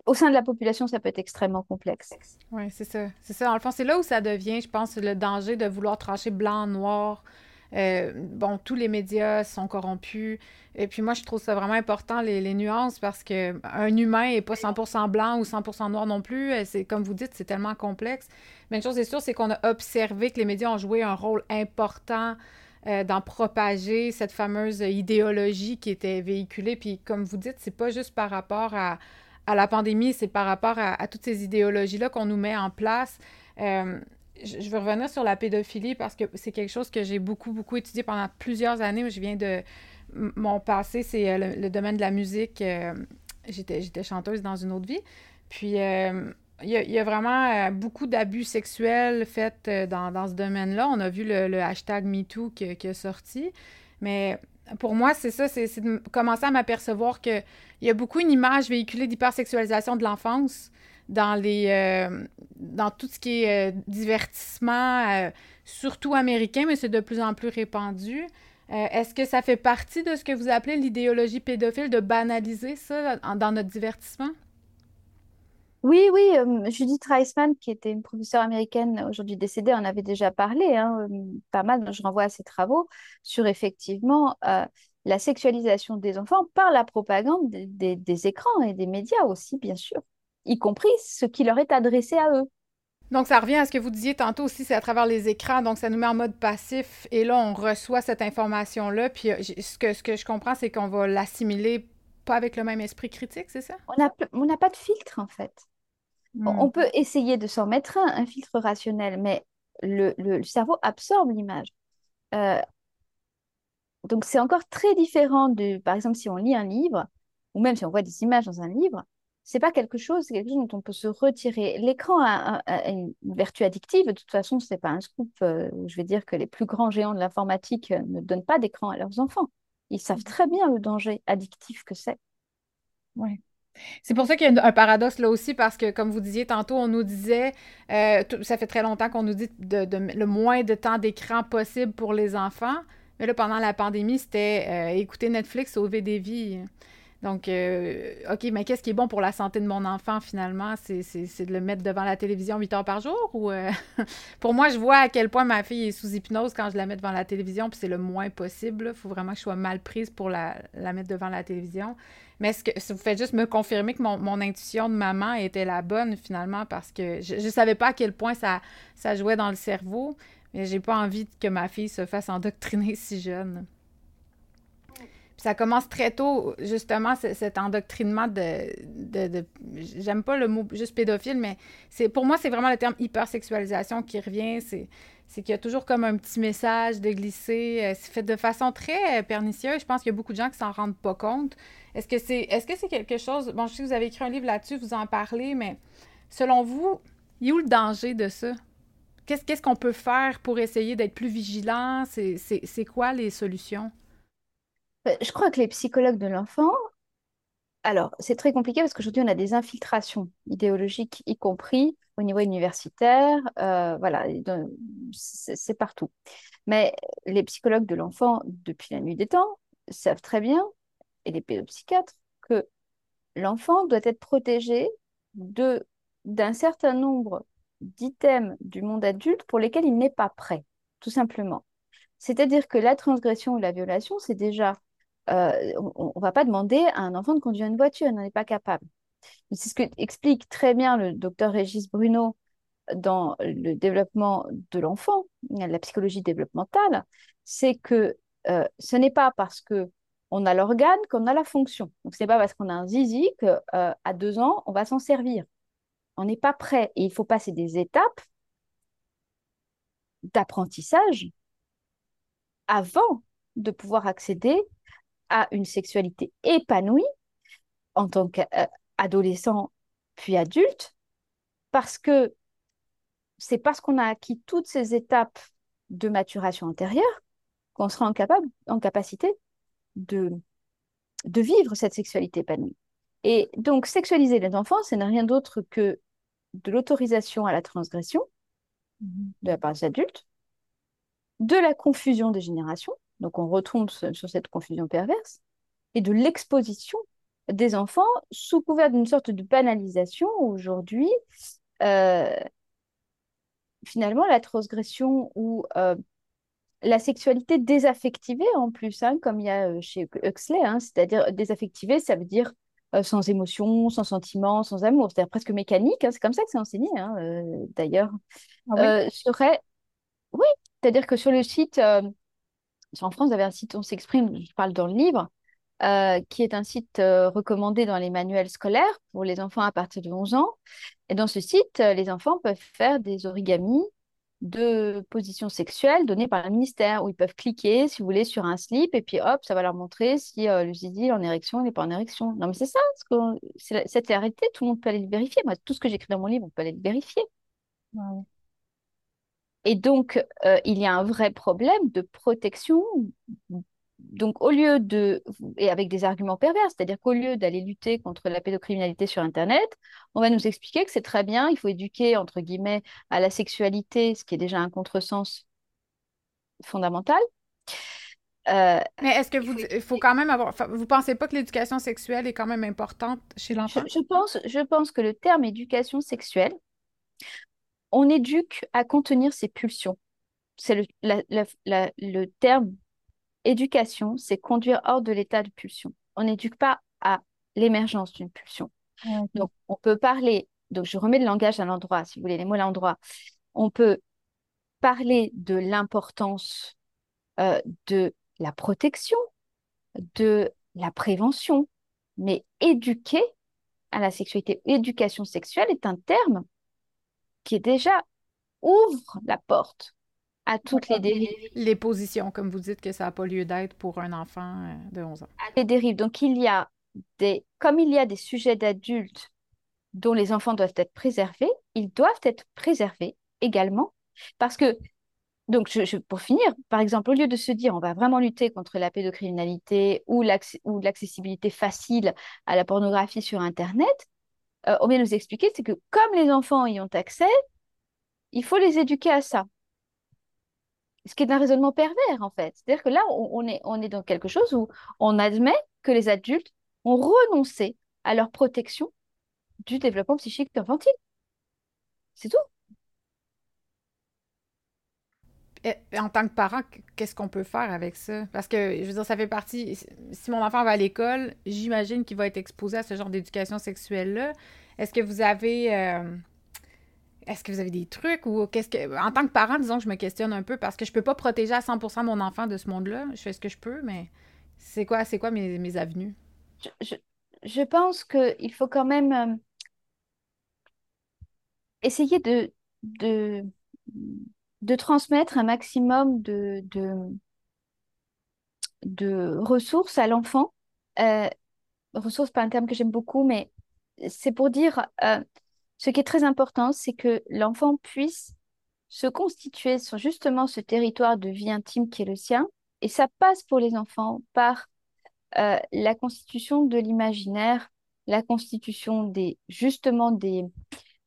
[SPEAKER 1] Au sein de la population, ça peut être extrêmement complexe.
[SPEAKER 2] Oui, c'est ça. C'est ça. En le fond, c'est là où ça devient, je pense, le danger de vouloir trancher blanc, noir, euh, bon, tous les médias sont corrompus. Et puis moi, je trouve ça vraiment important, les, nuances, parce que un humain n'est pas 100% blanc ou 100% noir non plus. Euh, c'est Comme vous dites, c'est tellement complexe. Mais une chose est sûre, c'est qu'on a observé que les médias ont joué un rôle important euh, dans propager cette fameuse idéologie qui était véhiculée. Puis comme vous dites, c'est pas juste par rapport à, à la pandémie, c'est par rapport à, toutes ces idéologies-là qu'on nous met en place je veux revenir sur la pédophilie parce que c'est quelque chose que j'ai beaucoup, beaucoup étudié pendant plusieurs années. Je viens de. Mon passé, c'est euh, le, domaine de la musique. Euh, j'étais chanteuse dans une autre vie. Puis, euh, il y, a vraiment beaucoup d'abus sexuels faits dans, ce domaine-là. On a vu le, hashtag MeToo qui, qui, est sorti. Mais pour moi, c'est ça, c'est de commencer à m'apercevoir qu'il y a beaucoup une image véhiculée d'hypersexualisation de l'enfance dans les euh, dans tout ce qui est euh, divertissement, euh, surtout américain, mais c'est de plus en plus répandu. Est-ce que ça fait partie de ce que vous appelez l'idéologie pédophile, de banaliser ça dans notre divertissement?
[SPEAKER 1] Oui, oui, Judith Reisman, qui était une professeure américaine aujourd'hui décédée, en avait déjà parlé, hein, pas mal, je renvoie à ses travaux, sur effectivement la sexualisation des enfants par la propagande des écrans et des médias aussi, bien sûr y compris ce qui leur est adressé à eux.
[SPEAKER 2] Donc, ça revient à ce que vous disiez tantôt aussi, c'est à travers les écrans, donc ça nous met en mode passif, et là, on reçoit cette information-là, puis euh, ce que, ce que je comprends, c'est qu'on va l'assimiler pas avec le même esprit critique, c'est ça?
[SPEAKER 1] On n'a pas de filtre, en fait. On hmm. peut essayer de s'en mettre un, un filtre rationnel, mais le, le, cerveau absorbe l'image. Euh, donc, c'est encore très différent de, par exemple, si on lit un livre, ou même si on voit des images dans un livre, c'est pas quelque chose, c'est quelque chose dont on peut se retirer. L'écran a, une vertu addictive. De toute façon, c'est pas un scoop. Euh, je vais dire que les plus grands géants de l'informatique euh, ne donnent pas d'écran à leurs enfants. Ils savent très bien le danger addictif que c'est.
[SPEAKER 2] Oui. C'est pour ça qu'il y a un paradoxe là aussi, parce que, comme vous disiez tantôt, on nous disait, euh, ça fait très longtemps qu'on nous dit de, le moins de temps d'écran possible pour les enfants. Mais là, pendant la pandémie, c'était écouter Netflix, sauver des vies. Donc, euh, OK, mais qu'est-ce qui est bon pour la santé de mon enfant finalement? C'est de le mettre devant la télévision 8 heures par jour? Ou euh, pour moi, je vois à quel point ma fille est sous hypnose quand je la mets devant la télévision, puis c'est le moins possible. Il faut vraiment que je sois mal prise pour la, mettre devant la télévision. Mais est-ce que vous faites juste me confirmer que mon, intuition de maman était la bonne finalement parce que je ne savais pas à quel point ça, ça jouait dans le cerveau, mais j'ai pas envie que ma fille se fasse endoctriner si jeune. Ça commence très tôt, justement, cet endoctrinement de... J'aime pas le mot juste pédophile, mais c'est pour moi, c'est vraiment le terme hypersexualisation qui revient. C'est qu'il y a toujours comme un petit message de glisser. Euh, c'est fait de façon très pernicieuse. Je pense qu'il y a beaucoup de gens qui s'en rendent pas compte. Est-ce que c'est est-ce que c'est quelque chose... Bon, je sais que vous avez écrit un livre là-dessus, vous en parlez, mais selon vous, il y a où le danger de ça? Qu'est-ce qu'on peut faire pour essayer d'être plus vigilant? C'est quoi les solutions?
[SPEAKER 1] Ben, je crois que les psychologues de l'enfant, alors c'est très compliqué parce qu'aujourd'hui on a des infiltrations idéologiques, y compris au niveau universitaire, euh, voilà, c'est partout. Mais les psychologues de l'enfant, depuis la nuit des temps, savent très bien, et les pédopsychiatres, que l'enfant doit être protégé d'un certain nombre d'items du monde adulte pour lesquels il n'est pas prêt, tout simplement. C'est-à-dire que la transgression ou la violation, c'est déjà... Euh, on ne va pas demander à un enfant de conduire une voiture, il n'en est pas capable. C'est ce que explique très bien le docteur Régis Bruno dans le développement de l'enfant, la psychologie développementale, c'est que euh, ce n'est pas parce que on a l'organe qu'on a la fonction. Donc, ce n'est pas parce qu'on a un zizi qu'à euh, deux ans, on va s'en servir on n'est pas prêt et il faut passer des étapes d'apprentissage avant de pouvoir accéder à une sexualité épanouie en tant qu'adolescent puis adulte, parce que c'est parce qu'on a acquis toutes ces étapes de maturation intérieure qu'on sera en, capable, en capacité de, de vivre cette sexualité épanouie. Et donc, sexualiser les enfants, ce n'est rien d'autre que de l'autorisation à la transgression de la part des adultes, de la confusion des générations, donc on retombe sur cette confusion perverse, et de l'exposition des enfants sous couvert d'une sorte de banalisation aujourd'hui. Euh, finalement, la transgression ou euh, la sexualité désaffectivée en plus, hein, comme il y a euh, chez Huxley, hein, c'est-à-dire désaffectivée, ça veut dire euh, sans émotion, sans sentiment, sans amour, c'est-à-dire presque mécanique, hein, c'est comme ça que c'est enseigné d'ailleurs, ah serait, oui, c'est-à-dire que sur le site, en France, vous avez un site On s'exprime, je parle dans le livre, qui est un site recommandé dans les manuels scolaires pour les enfants à partir de 11 ans. Et dans ce site, les enfants peuvent faire des origamis de positions sexuelles données par le ministère, où ils peuvent cliquer, si vous voulez, sur un slip, et puis hop, ça va leur montrer si euh, le zizi est en érection ou n'est pas en érection. Non, mais c'est ça, cette réalité, tout le monde peut aller le vérifier. Moi, tout ce que j'écris dans mon livre, on peut aller le vérifier. Et donc, euh, il y a un vrai problème de protection donc, au lieu de, et avec des arguments pervers, c'est-à-dire qu'au lieu d'aller lutter contre la pédocriminalité sur Internet, on va nous expliquer que c'est très bien, il faut éduquer, entre guillemets, à la sexualité, ce qui est déjà un contresens fondamental.
[SPEAKER 2] Euh, Mais est-ce que vous, il faut quand même avoir, vous pensez pas que l'éducation sexuelle est quand même importante chez l'enfant?
[SPEAKER 1] Je, pense, je pense que le terme éducation sexuelle, on éduque à contenir ses pulsions. C'est le, le terme éducation, c'est conduire hors de l'état de pulsion. On n'éduque pas à l'émergence d'une pulsion. Donc, on peut parler, donc je remets le langage à l'endroit, si vous voulez, les mots à l'endroit. On peut parler de l'importance euh, de la protection, de la prévention, mais éduquer à la sexualité, éducation sexuelle est un terme qui déjà ouvre la porte à toutes les dérives.
[SPEAKER 2] Les positions, comme vous dites que ça n'a pas lieu d'être pour un enfant euh, de 11 ans.
[SPEAKER 1] À les dérives. Donc, il y a des, comme il y a des sujets d'adultes dont les enfants doivent être préservés, ils doivent être préservés également. Parce que, donc, je, pour finir, par exemple, au lieu de se dire on va vraiment lutter contre la pédocriminalité ou l'accessibilité facile à la pornographie sur Internet, euh, on vient nous expliquer, c'est que comme les enfants y ont accès, il faut les éduquer à ça ce qui est un raisonnement pervers, en fait. C'est-à-dire que là, on, est, on est dans quelque chose où on admet que les adultes ont renoncé à leur protection du développement psychique infantile. C'est tout.
[SPEAKER 2] Et, en tant que parent, qu'est-ce qu'on peut faire avec ça? Parce que, je veux dire, ça fait partie... Si mon enfant va à l'école, j'imagine qu'il va être exposé à ce genre d'éducation sexuelle-là. Est-ce que vous avez... Euh, est-ce que vous avez des trucs ou qu'est-ce que. En tant que parent, disons que je me questionne un peu parce que je peux pas protéger à 100% mon enfant de ce monde-là. Je fais ce que je peux, mais C'est quoi, c'est quoi mes, mes avenues?
[SPEAKER 1] Je, je, je pense qu'il faut quand même euh, essayer de, de, de transmettre un maximum de, de, de ressources à l'enfant. Euh, ressources, pas un terme que j'aime beaucoup, mais c'est pour dire, euh, ce qui est très important, c'est que l'enfant puisse se constituer sur justement ce territoire de vie intime qui est le sien. Et ça passe pour les enfants par euh, la constitution de l'imaginaire, la constitution des, justement des,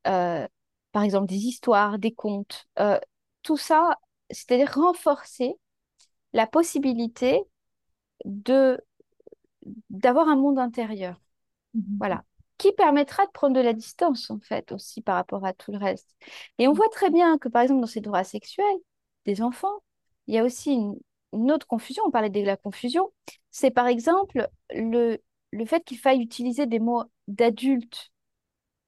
[SPEAKER 1] par exemple, des histoires, des contes, tout ça, c'est-à-dire renforcer la possibilité de d'avoir un monde intérieur.
[SPEAKER 2] Mhm.
[SPEAKER 1] Voilà. Qui permettra de prendre de la distance, en fait, aussi par rapport à tout le reste. Et on voit très bien que, par exemple, dans ces droits sexuels des enfants, il y a aussi une, une autre confusion. On parlait de la confusion. C'est, par exemple, le, le fait qu'il faille utiliser des mots d'adultes.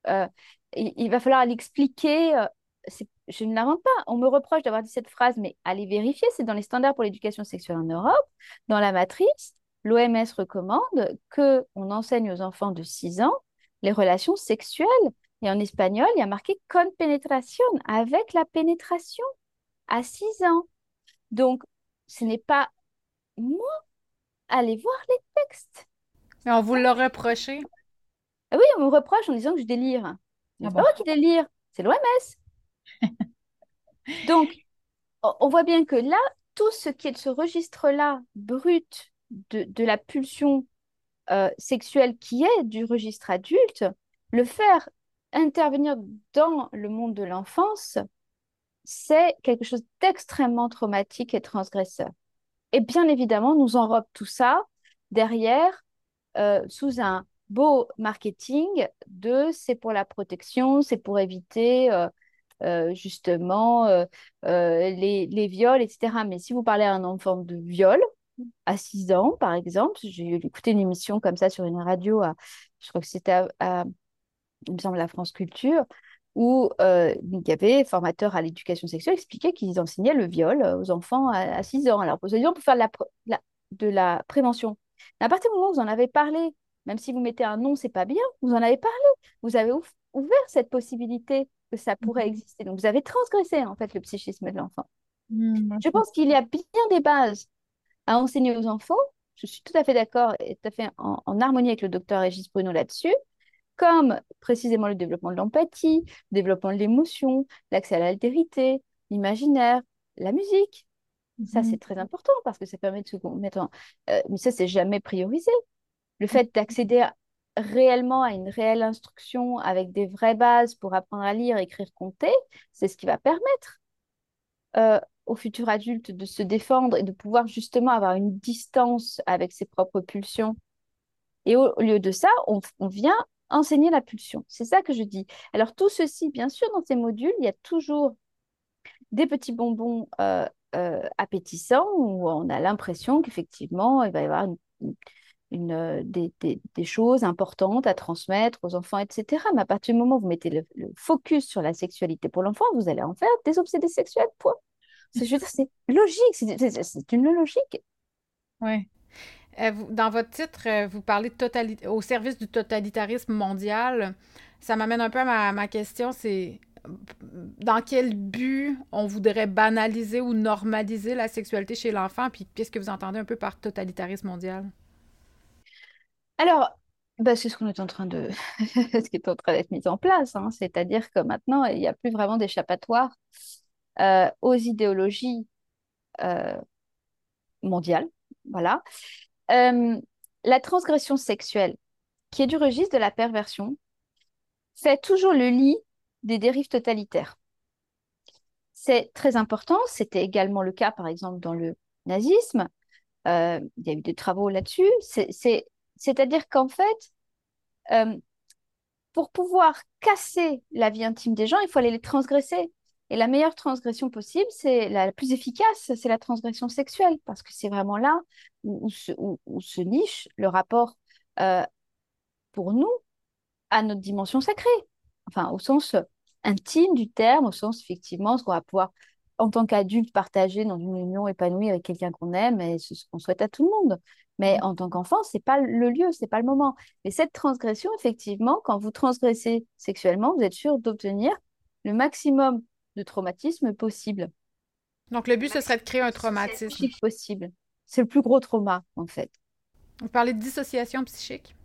[SPEAKER 1] Euh, il, il va falloir l'expliquer. euh, c'est- je ne l'invente pas. On me reproche d'avoir dit cette phrase, mais allez vérifier. C'est dans les standards pour l'éducation sexuelle en Europe. Dans la matrice, l'OMS recommande que on enseigne aux enfants de 6 ans les relations sexuelles. Et en espagnol, il y a marqué con penetración, avec la pénétration, à 6 ans. Donc, ce n'est pas moi, allez voir les textes.
[SPEAKER 2] On vous l'a reproché.
[SPEAKER 1] Ah oui, on me reproche en disant que je délire.
[SPEAKER 2] Ah
[SPEAKER 1] c'est
[SPEAKER 2] bon?
[SPEAKER 1] pas moi qui délire, c'est l'OMS. Donc, on voit bien que là, tout ce qui est de ce registre-là, brut, de, de la pulsion euh, sexuelle qui est du registre adulte, le faire intervenir dans le monde de l'enfance, c'est quelque chose d'extrêmement traumatique et transgresseur. Et bien évidemment, nous enrobe tout ça derrière euh, sous un beau marketing de c'est pour la protection, c'est pour éviter euh, euh, justement euh, euh, les, les viols, etc. Mais si vous parlez à un enfant de viol à 6 ans, par exemple, j'ai écouté une émission comme ça sur une radio, à, je crois que c'était à, à, la France Culture, où il y avait formateur à l'éducation sexuelle expliquait qu'ils enseignaient le viol aux enfants à, à 6 ans. Alors, vous avez dit, on peut faire de la, prévention. À partir du moment où vous en avez parlé, même si vous mettez un non, c'est pas bien, vous en avez parlé. Vous avez ouvert cette possibilité que ça pourrait
[SPEAKER 2] Mhm.
[SPEAKER 1] exister. Donc, vous avez transgressé, en fait, le psychisme de l'enfant.
[SPEAKER 2] Hmm,
[SPEAKER 1] Je pense qu'il y a bien des bases à enseigner aux enfants. Je suis tout à fait d'accord et tout à fait en, en harmonie avec le docteur Régis Bruno là-dessus, comme précisément le développement de l'empathie, le développement de l'émotion, l'accès à l'altérité, l'imaginaire, la musique. Ça,
[SPEAKER 2] Mhm.
[SPEAKER 1] c'est très important parce que ça permet de se mettre en... euh, mais ça, c'est jamais priorisé. Le fait d'accéder à- réellement à une réelle instruction avec des vraies bases pour apprendre à lire, écrire, compter, c'est ce qui va permettre euh, au futur adulte de se défendre et de pouvoir justement avoir une distance avec ses propres pulsions. Et au, lieu de ça, on, vient enseigner la pulsion. C'est ça que je dis. Alors tout ceci, bien sûr, dans ces modules, il y a toujours des petits bonbons euh, euh, appétissants où on a l'impression qu'effectivement, il va y avoir une- une, euh, des, choses importantes à transmettre aux enfants, etc. Mais à partir du moment où vous mettez le, focus sur la sexualité pour l'enfant, vous allez en faire des obsédés sexuels, point. C'est, logique, c'est une logique.
[SPEAKER 2] Ouais. Euh, dans votre titre, euh, vous parlez au service du totalitarisme mondial. Ça m'amène un peu à ma, ma question, c'est dans quel but on voudrait banaliser ou normaliser la sexualité chez l'enfant, puis qu'est-ce que vous entendez un peu par totalitarisme mondial?
[SPEAKER 1] Alors, bah, c'est ce qu'on est en train de, ce qui est en train d'être mis en place, hein. C'est-à-dire que maintenant, il n'y a plus vraiment d'échappatoire euh, aux idéologies euh, mondiales. Voilà. Euh, la transgression sexuelle, qui est du registre de la perversion, fait toujours le lit des dérives totalitaires. C'est très important. C'était également le cas, par exemple, dans le nazisme. Il y a eu des travaux là-dessus. C'est-à-dire qu'en fait, euh, pour pouvoir casser la vie intime des gens, il faut aller les transgresser. Et la meilleure transgression possible, c'est la, plus efficace, c'est la transgression sexuelle, parce que c'est vraiment là où, se, niche le rapport euh, pour nous à notre dimension sacrée, enfin au sens intime du terme, au sens effectivement ce qu'on va pouvoir en tant qu'adulte, partager dans une union épanouie avec quelqu'un qu'on aime, et ce qu'on souhaite à tout le monde. Mais en tant qu'enfant, c'est pas le lieu, c'est pas le moment. Mais cette transgression, effectivement, quand vous transgressez sexuellement, vous êtes sûr d'obtenir le maximum de traumatisme possible.
[SPEAKER 2] Donc, le but, ce serait de créer un traumatisme.
[SPEAKER 1] possible. C'est le plus gros trauma, en fait.
[SPEAKER 2] Vous parlez de dissociation psychique?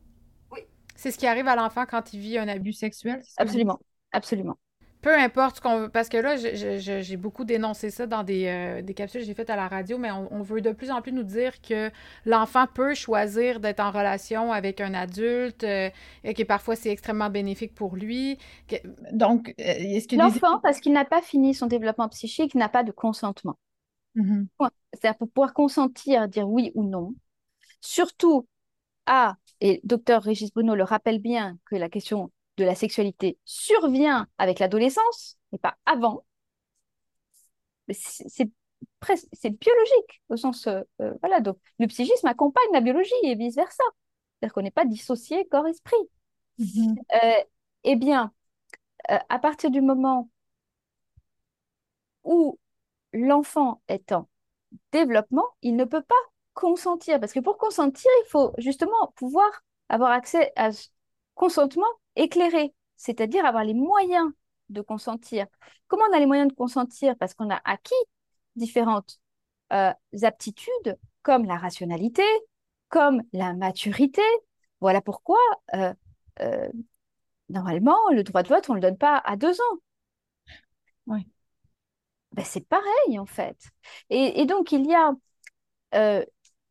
[SPEAKER 1] Oui.
[SPEAKER 2] C'est ce qui arrive à l'enfant quand il vit un abus sexuel?
[SPEAKER 1] Absolument. Absolument.
[SPEAKER 2] Peu importe ce qu'on veut, parce que là, j'ai beaucoup dénoncé ça dans des, euh, des capsules que j'ai faites à la radio, mais on, veut de plus en plus nous dire que l'enfant peut choisir d'être en relation avec un adulte euh, et que parfois c'est extrêmement bénéfique pour lui. Donc, euh,
[SPEAKER 1] est-ce que l'enfant, parce qu'il n'a pas fini son développement psychique, n'a pas de consentement. Mm-hmm. C'est-à-dire pour pouvoir consentir, dire oui ou non. Surtout à, et docteur Régis Bruno le rappelle bien que la question de la sexualité survient avec l'adolescence, et pas avant, c'est c'est biologique au sens euh, euh, voilà donc le psychisme accompagne la biologie et vice versa c'est-à-dire qu'on n'est pas dissocié corps esprit. Mm-hmm. euh, eh bien à partir du moment où l'enfant est en développement il ne peut pas consentir. Parce que pour consentir il faut justement pouvoir avoir accès à consentement éclairé, c'est-à-dire avoir les moyens de consentir. Comment on a les moyens de consentir? Parce qu'on a acquis différentes euh, aptitudes comme la rationalité, comme la maturité. Voilà pourquoi, euh, euh, normalement, le droit de vote, on ne le donne pas à deux ans.
[SPEAKER 2] Oui.
[SPEAKER 1] Ben, c'est pareil, en fait. Et, et, donc, il y a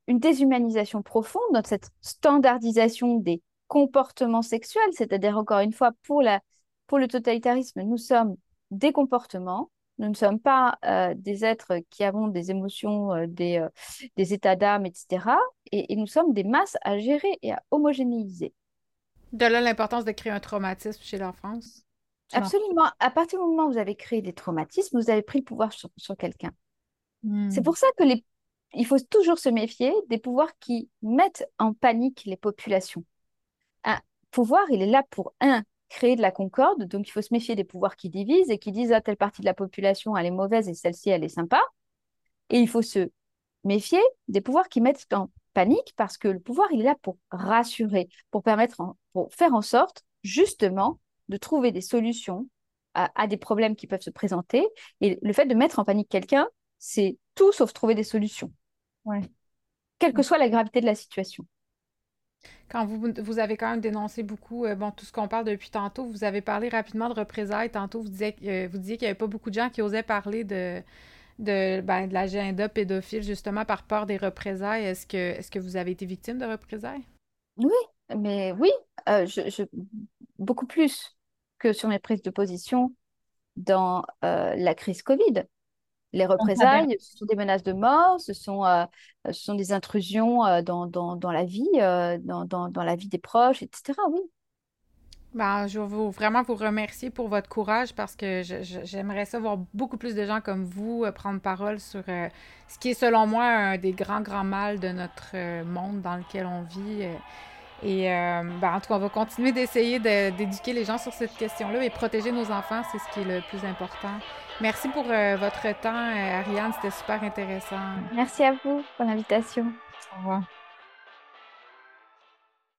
[SPEAKER 1] une déshumanisation profonde dans cette standardisation des comportements sexuels, c'est-à-dire encore une fois, pour, la, pour le totalitarisme, nous sommes des comportements, nous ne sommes pas euh, des êtres qui avons des émotions, euh, des, euh, des, états d'âme, etc. Et, nous sommes des masses à gérer et à homogénéiser.
[SPEAKER 2] De là l'importance de créer un traumatisme chez l'enfance.
[SPEAKER 1] Absolument. À partir du moment où vous avez créé des traumatismes, vous avez pris le pouvoir sur, quelqu'un. Hmm. C'est pour ça que les... il faut toujours se méfier des pouvoirs qui mettent en panique les populations pouvoir, il est là pour, un, créer de la concorde, donc il faut se méfier des pouvoirs qui divisent et qui disent, ah, telle partie de la population, elle est mauvaise et celle-ci, elle est sympa. Et il faut se méfier des pouvoirs qui mettent en panique parce que le pouvoir, il est là pour rassurer, pour permettre, pour faire en sorte, justement, de trouver des solutions à, des problèmes qui peuvent se présenter. Et le fait de mettre en panique quelqu'un, c'est tout sauf trouver des solutions.
[SPEAKER 2] Ouais.
[SPEAKER 1] Quelle que soit la gravité de la situation.
[SPEAKER 2] Quand vous, vous avez quand même dénoncé beaucoup, euh, bon, tout ce qu'on parle depuis tantôt, vous avez parlé rapidement de représailles. Tantôt, vous disiez, euh, vous disiez qu'il n'y avait pas beaucoup de gens qui osaient parler de, de, ben, de l'agenda pédophile, justement, par peur des représailles. Est-ce que, est-ce que vous avez été victime de représailles?
[SPEAKER 1] Oui, mais oui, euh, je, beaucoup plus que sur mes prises de position dans la crise Covid. Les représailles, ce sont des menaces de mort, ce sont, euh, ce sont des intrusions euh, dans, dans, dans, la vie, euh, dans, dans, dans, la vie des proches, etc. Oui.
[SPEAKER 2] Ben, je veux vraiment vous remercier pour votre courage parce que j'aimerais ça voir beaucoup plus de gens comme vous prendre parole sur ce qui est selon moi un des grands, grands mâles de notre monde dans lequel on vit. Et ben, en tout cas, on va continuer d'essayer d'éduquer les gens sur cette question-là et protéger nos enfants, c'est ce qui est le plus important. Merci pour euh, votre temps, euh, Ariane. C'était super intéressant.
[SPEAKER 1] Merci à vous pour l'invitation.
[SPEAKER 2] Au revoir.